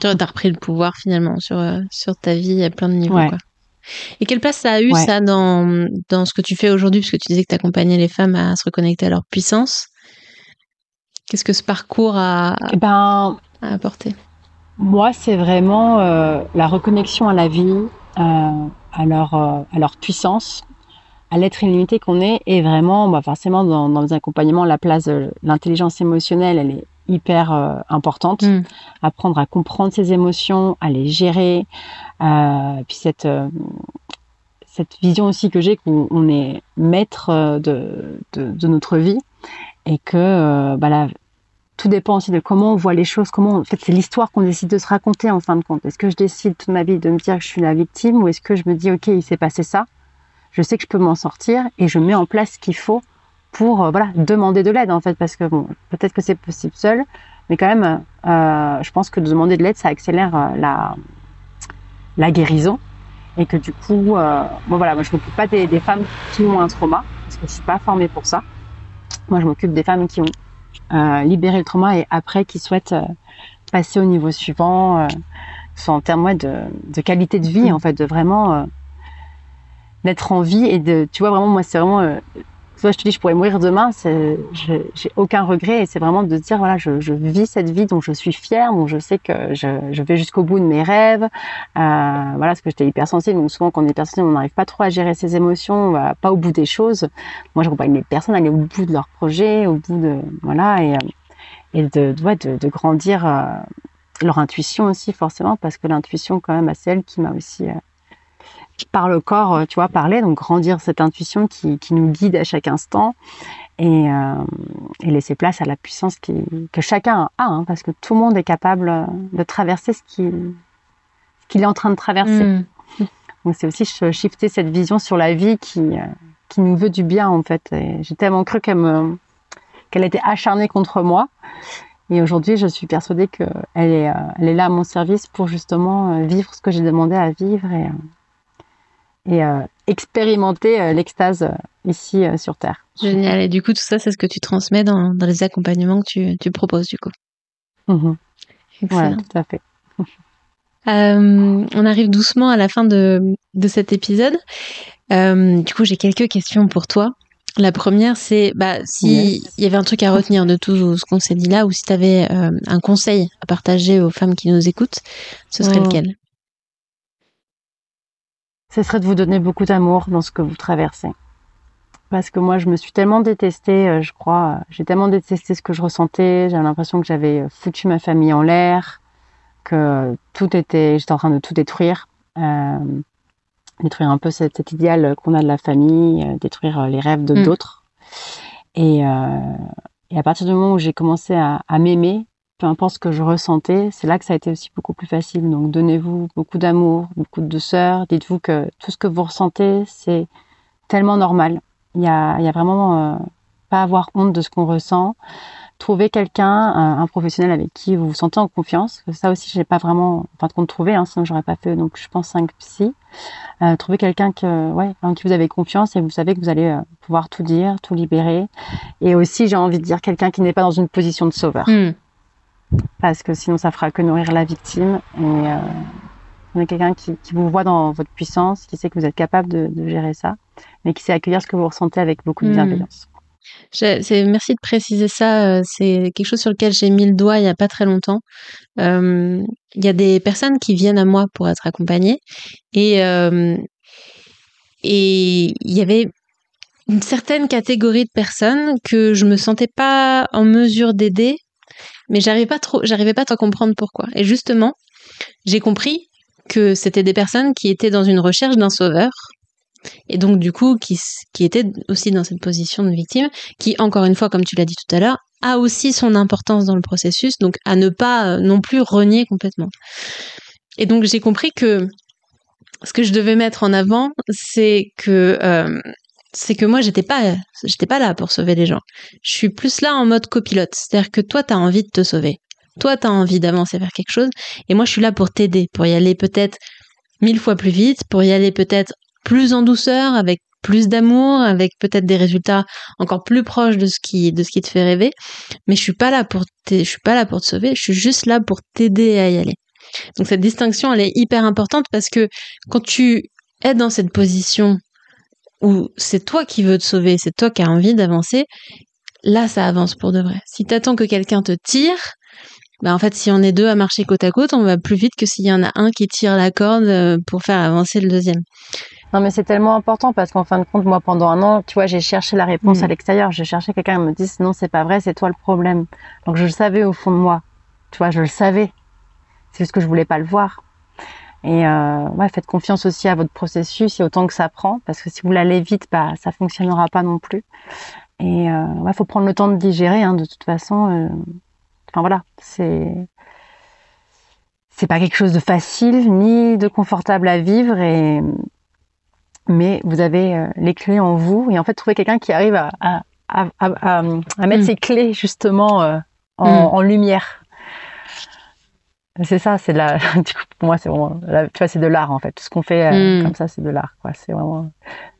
Tu as repris le pouvoir finalement sur, sur ta vie à plein de niveaux. Quoi. Et quelle place ça a eu, ça, dans, dans ce que tu fais aujourd'hui? Parce que tu disais que tu accompagnais les femmes à se reconnecter à leur puissance. Qu'est-ce que ce parcours a, eh ben, apporté? Moi, c'est vraiment euh, la reconnexion à la vie, euh, à, leur, euh, à leur puissance, à l'être illimité qu'on est. Et vraiment, bah, forcément, dans, dans les accompagnements, la place de l'intelligence émotionnelle, elle est hyper importante. Mm. Apprendre à comprendre ses émotions, à les gérer. puis cette cette vision aussi que j'ai qu'on est maître de, de, de, notre vie et que euh, bah, tout dépend aussi de comment on voit les choses, comment en fait c'est l'histoire qu'on décide de se raconter en fin de compte. Est-ce que je décide toute ma vie de me dire que je suis la victime ou est-ce que je me dis ok il s'est passé ça, je sais que je peux m'en sortir et je mets en place ce qu'il faut pour euh, voilà demander de l'aide en fait parce que bon peut-être que c'est possible seul, mais quand même euh, je pense que de demander de l'aide ça accélère la guérison et que du coup, bon voilà, moi je m'occupe pas des, femmes qui ont un trauma parce que je suis pas formée pour ça. Moi, je m'occupe des femmes qui ont euh, libéré le trauma et après qui souhaitent euh, passer au niveau suivant, euh, soit en termes de, de, qualité de vie, en fait, de vraiment d'être en vie et de, tu vois, vraiment, moi, c'est vraiment Soit je te dis, je pourrais mourir demain, j'ai aucun regret et c'est vraiment de dire, voilà, je, vis cette vie dont je suis fière, dont je sais que je, vais jusqu'au bout de mes rêves. Euh, voilà, parce que j'étais hypersensible, donc souvent quand on est hypersensible, on n'arrive pas trop à gérer ses émotions, on va pas au bout des choses. Moi, vois les personnes aller au bout de leur projet, au bout de, voilà, et, et de, ouais, de, grandir euh, leur intuition aussi, forcément, parce que l'intuition, quand même, c'est elle qui m'a aussi euh, par le corps, euh, tu vois, parler, donc grandir cette intuition qui, qui nous guide à chaque instant et, euh, et laisser place à la puissance qui, que chacun a, hein, parce que tout le monde est capable de traverser ce qu'il est en train de traverser. Mmh. Donc c'est aussi shifter cette vision sur la vie qui, euh, qui nous veut du bien en fait. J'ai tellement cru qu'elle me qu'elle était acharnée contre moi. Et aujourd'hui, je suis persuadée qu'elle est, elle est là à mon service pour justement vivre ce que j'ai demandé à vivre et, et euh, expérimenter euh, l'extase euh, ici sur Terre. Génial. Et du coup, tout ça, c'est ce que tu transmets dans, dans les accompagnements que tu, tu proposes, du coup. Mmh. Ouais, tout à fait. Euh, on arrive doucement à la fin de, de cet épisode. Euh, du coup, j'ai quelques questions pour toi. La première, c'est bah, si il y avait un truc à retenir de tout ce qu'on s'est dit là, ou si tu avais euh, un conseil à partager aux femmes qui nous écoutent, ce serait mmh. lequel? Ce serait de vous donner beaucoup d'amour dans ce que vous traversez. Parce que moi, je me suis tellement détestée, euh, je crois, j'ai tellement détesté ce que je ressentais, j'avais l'impression que j'avais foutu ma famille en l'air, que tout était, j'étais en train de tout détruire, euh, détruire un peu cet, cet idéal qu'on a de la famille, euh, détruire les rêves de mmh. d'autres. Et, euh, et, à partir du moment où j'ai commencé à, à m'aimer, peu importe ce que je ressentais, c'est là que ça a été aussi beaucoup plus facile. Donc donnez-vous beaucoup d'amour, beaucoup de douceur. Dites-vous que tout ce que vous ressentez, c'est tellement normal. Il y a, vraiment euh, pas avoir honte de ce qu'on ressent. Trouvez quelqu'un, un, professionnel avec qui vous vous sentez en confiance. Ça aussi, j'ai pas vraiment, enfin, de compte trouver, hein, sinon j'aurais pas fait. Donc, je pense cinq psy. Euh, trouvez quelqu'un que, ouais, en qui vous avez confiance et vous savez que vous allez euh, pouvoir tout dire, tout libérer. Et aussi, j'ai envie de dire quelqu'un qui n'est pas dans une position de sauveur. Mmh parce que sinon ça fera que nourrir la victime. Et euh, on est quelqu'un qui, qui, vous voit dans votre puissance, qui sait que vous êtes capable de, de gérer ça, mais qui sait accueillir ce que vous ressentez avec beaucoup de hmm. bienveillance. Mmh. Merci de préciser ça. Euh, c'est quelque chose sur lequel j'ai mis le doigt il n'y a pas très longtemps. Euh, il y a des personnes qui viennent à moi pour être accompagnées et euh, et il y avait une certaine catégorie de personnes que je me sentais pas en mesure d'aider mais j'arrivais pas trop, j'arrivais pas à comprendre pourquoi. Et justement, j'ai compris que c'était des personnes qui étaient dans une recherche d'un sauveur, et donc du coup qui, qui étaient aussi dans cette position de victime, qui encore une fois, comme tu l'as dit tout à l'heure, a aussi son importance dans le processus, donc à ne pas euh, non plus renier complètement. Et donc j'ai compris que ce que je devais mettre en avant, c'est que euh, c'est que moi j'étais pas j'étais pas là pour sauver les gens. Je suis plus là en mode copilote, c'est-à-dire que toi tu as envie de te sauver. Toi tu as envie d'avancer vers quelque chose et moi je suis là pour t'aider, pour y aller peut-être mille fois plus vite, pour y aller peut-être plus en douceur avec plus d'amour, avec peut-être des résultats encore plus proches de ce qui de ce qui te fait rêver, mais je suis pas là pour je suis pas là pour te sauver, je suis juste là pour t'aider à y aller. Donc cette distinction elle est hyper importante parce que quand tu es dans cette position où c'est toi qui veux te sauver, c'est toi qui as envie d'avancer, là ça avance pour de vrai. Si t'attends que quelqu'un te tire, bah en fait si on est deux à marcher côte à côte, on va plus vite que s'il y en a un qui tire la corde euh, pour faire avancer le deuxième. Non mais c'est tellement important parce qu'en fin de compte, moi pendant un an, tu vois, j'ai cherché la réponse mmh. à l'extérieur, j'ai cherché quelqu'un qui me dise non c'est pas vrai, c'est toi le problème. Donc je le savais au fond de moi, tu vois, je le savais. C'est juste que je voulais pas le voir. Et euh, ouais, faites confiance aussi à votre processus et autant que ça prend, parce que si vous l'allez vite, bah ça fonctionnera pas non plus. Et euh, ouais, faut prendre le temps de digérer. Hein, de toute façon, euh... enfin voilà, c'est c'est pas quelque chose de facile ni de confortable à vivre. Et mais vous avez euh, les clés en vous. Et en fait, trouver quelqu'un qui arrive à à, à, à, mettre mmh. ses clés justement euh, en, mmh. en lumière c'est ça, c'est la. Du coup, pour moi, c'est vraiment. Tu vois, c'est de l'art en fait. Tout ce qu'on fait euh, Mm. comme ça, c'est de l'art. Quoi. C'est vraiment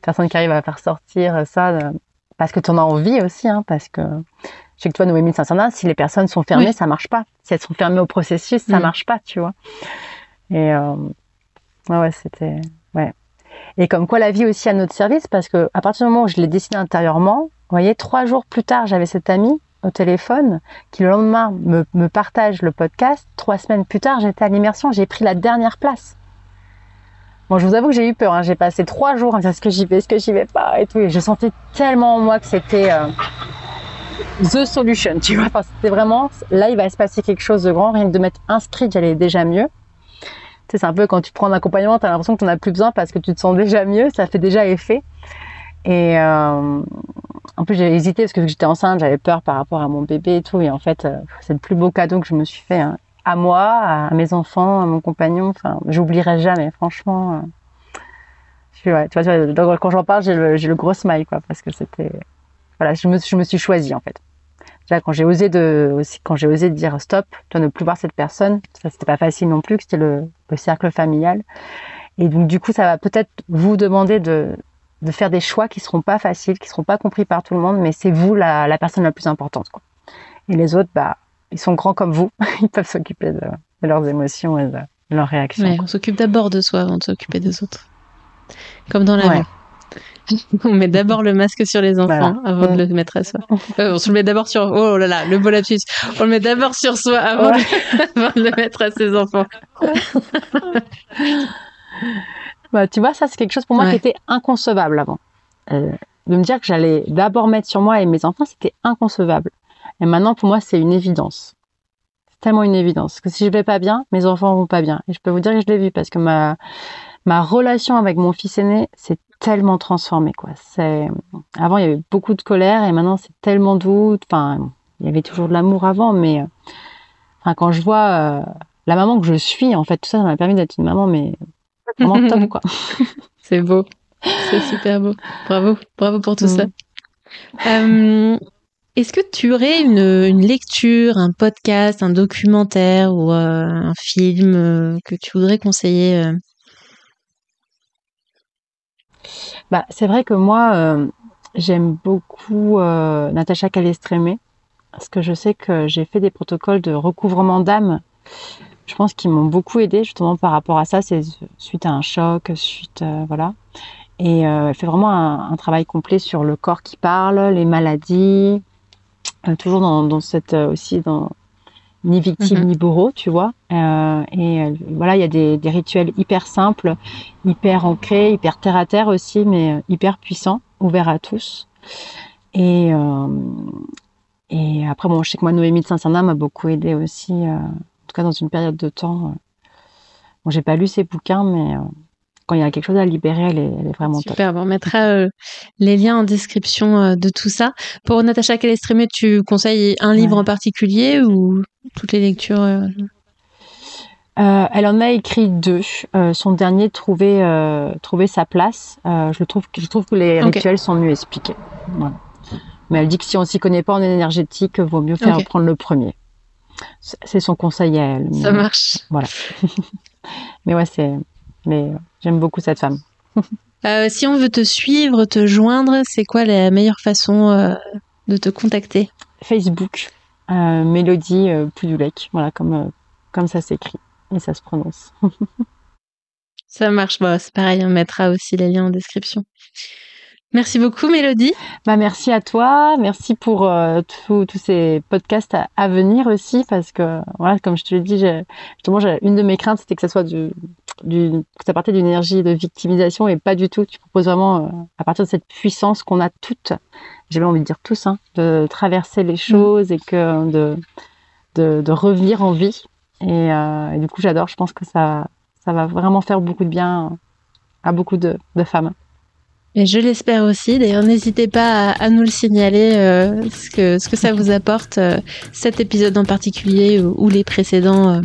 personne qui arrive à faire sortir ça euh, parce que tu en as envie aussi, hein, parce que je sais que toi, Noémie Saint-Cernin, si les personnes sont fermées, Oui. ça marche pas. Si elles sont fermées au processus, ça Mm. marche pas, tu vois. Et euh, ouais, c'était ouais. Et comme quoi la vie aussi à notre service, parce que à partir du moment où je l'ai dessiné intérieurement, vous voyez, trois jours plus tard, j'avais cet ami au téléphone qui le lendemain me, partage le podcast. Trois semaines plus tard, j'étais à l'immersion, j'ai pris la dernière place. Bon, je vous avoue que j'ai eu peur. Hein. J'ai passé trois jours à me dire est-ce que j'y vais, est-ce que j'y vais pas et tout. Et je sentais tellement en moi que c'était euh, the solution, tu vois. Enfin, c'était vraiment là, il va se passer quelque chose de grand. Rien que de m'être inscrite, j'allais déjà mieux. Tu sais, c'est un peu quand tu prends un accompagnement, tu as l'impression que tu n'en as plus besoin parce que tu te sens déjà mieux, ça fait déjà effet. Et euh, en plus, j'ai hésité parce que j'étais enceinte, j'avais peur par rapport à mon bébé et tout. Et en fait, euh, c'est le plus beau cadeau que je me suis fait hein. à moi, à mes enfants, à mon compagnon. Enfin, j'oublierai jamais, franchement. euh. Tu vois, quand j'en parle, j'ai le, gros smile, quoi, parce que c'était, voilà, je me, je me suis choisie en fait. Déjà, quand j'ai osé de, aussi, quand j'ai osé dire stop, toi ne plus voir cette personne, ça c'était pas facile non plus, que c'était le, le cercle familial. Et donc du coup, ça va peut-être vous demander de, de faire des choix qui seront pas faciles, qui seront pas compris par tout le monde, mais c'est vous la, la personne la plus importante, quoi. Et les autres, bah, ils sont grands comme vous, ils peuvent s'occuper de, de leurs émotions et de, de leurs réactions. Ouais, on s'occupe d'abord de soi avant de s'occuper des autres. Comme dans la Ouais. vie. On met d'abord le masque sur les enfants Voilà. avant de le mettre à soi. Euh, on se le met d'abord sur. Oh là là, le beau lapsus. On le met d'abord sur soi avant, Ouais. de... avant de le mettre à ses enfants. Bah, tu vois, ça, c'est quelque chose pour moi Ouais. qui était inconcevable avant. Euh, de me dire que j'allais d'abord mettre sur moi et mes enfants, c'était inconcevable. Et maintenant, pour moi, c'est une évidence. C'est tellement une évidence. Que si je vais pas bien, mes enfants vont pas bien. Et je peux vous dire que je l'ai vu parce que ma, ma relation avec mon fils aîné s'est tellement transformée, quoi. C'est, avant, il y avait beaucoup de colère et maintenant, c'est tellement doux. Enfin, il y avait toujours de l'amour avant, mais, euh, enfin, quand je vois, euh, la maman que je suis, en fait, tout ça, ça m'a permis d'être une maman, mais vraiment top, quoi. C'est beau. C'est super beau. Bravo. Bravo pour tout Mm. ça. Euh, Est-ce que tu aurais une, une lecture, un podcast, un documentaire ou euh, un film euh, que tu voudrais conseiller Bah, c'est vrai que moi, euh, j'aime beaucoup euh, Natacha Calestrémé, parce que je sais que j'ai fait des protocoles de recouvrement d'âme. Je pense qu'ils m'ont beaucoup aidé justement par rapport à ça. C'est suite à un choc, suite euh, voilà. Et euh, elle fait vraiment un, un travail complet sur le corps qui parle, les maladies, euh, toujours dans, dans cette aussi dans ni victime Mhm. ni bourreau, tu vois. Euh, et euh, voilà, il y a des, des rituels hyper simples, hyper ancrés, hyper terre à terre aussi, mais hyper puissants, ouverts à tous. Et euh, et après, bon, je sais que moi, Noémie de Saint-Cernin m'a beaucoup aidé aussi, tout cas dans une période de temps. euh. Bon, j'ai pas lu ses bouquins, mais euh, quand il y a quelque chose à libérer, elle est, elle est vraiment top. Super, bon, on mettra euh, les liens en description euh, de tout ça. Pour Natacha Calestrémé, tu conseilles un livre Ouais. en particulier ou toutes les lectures euh, elle en a écrit deux. Son dernier, trouver, trouver sa place. Je, trouve, je trouve que les Ok. rituels sont mieux expliqués. Voilà. Mais elle dit que si on s'y connaît pas en énergétique, vaut mieux faire Ok. prendre le premier. C'est son conseil à elle. Ça marche. Mais ouais, c'est. Mais euh, j'aime beaucoup cette femme. Euh, si on veut te suivre, te joindre, c'est quoi la meilleure façon euh, de te contacter? Facebook, euh, Mélodie Poudulec. Voilà, comme, comme ça s'écrit et ça se prononce. Ça marche, bah, c'est pareil, on mettra aussi les liens en description. Merci beaucoup Mélodie. Bah, merci à toi, merci pour euh, tous ces podcasts à, à venir aussi, parce que voilà, comme je te l'ai dit, justement, une de mes craintes, c'était que ça soit du, du, que ça partait d'une énergie de victimisation et pas du tout. Tu proposes vraiment, euh, à partir de cette puissance qu'on a toutes, j'ai envie de dire tous, hein, de traverser les choses et que de, de, de revenir en vie. Et, euh, et du coup, j'adore. Je pense que ça, ça va vraiment faire beaucoup de bien à beaucoup de, de femmes. Et je l'espère aussi. D'ailleurs, n'hésitez pas à, à nous le signaler euh, ce, que, ce que ça vous apporte, euh, cet épisode en particulier ou, ou les précédents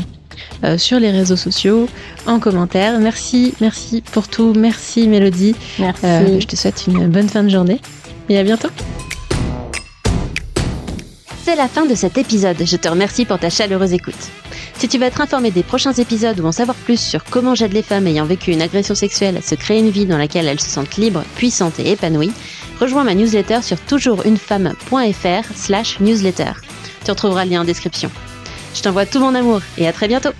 euh, sur les réseaux sociaux, en commentaire. Merci, merci pour tout. Merci Mélodie. Merci. Je te souhaite une bonne fin de journée et à bientôt. C'est la fin de cet épisode. Je te remercie pour ta chaleureuse écoute. Si tu veux être informé des prochains épisodes ou en savoir plus sur comment j'aide les femmes ayant vécu une agression sexuelle à se créer une vie dans laquelle elles se sentent libres, puissantes et épanouies, rejoins ma newsletter sur toujoursunefemme.fr slash newsletter. Tu retrouveras le lien en description. Je t'envoie tout mon amour et à très bientôt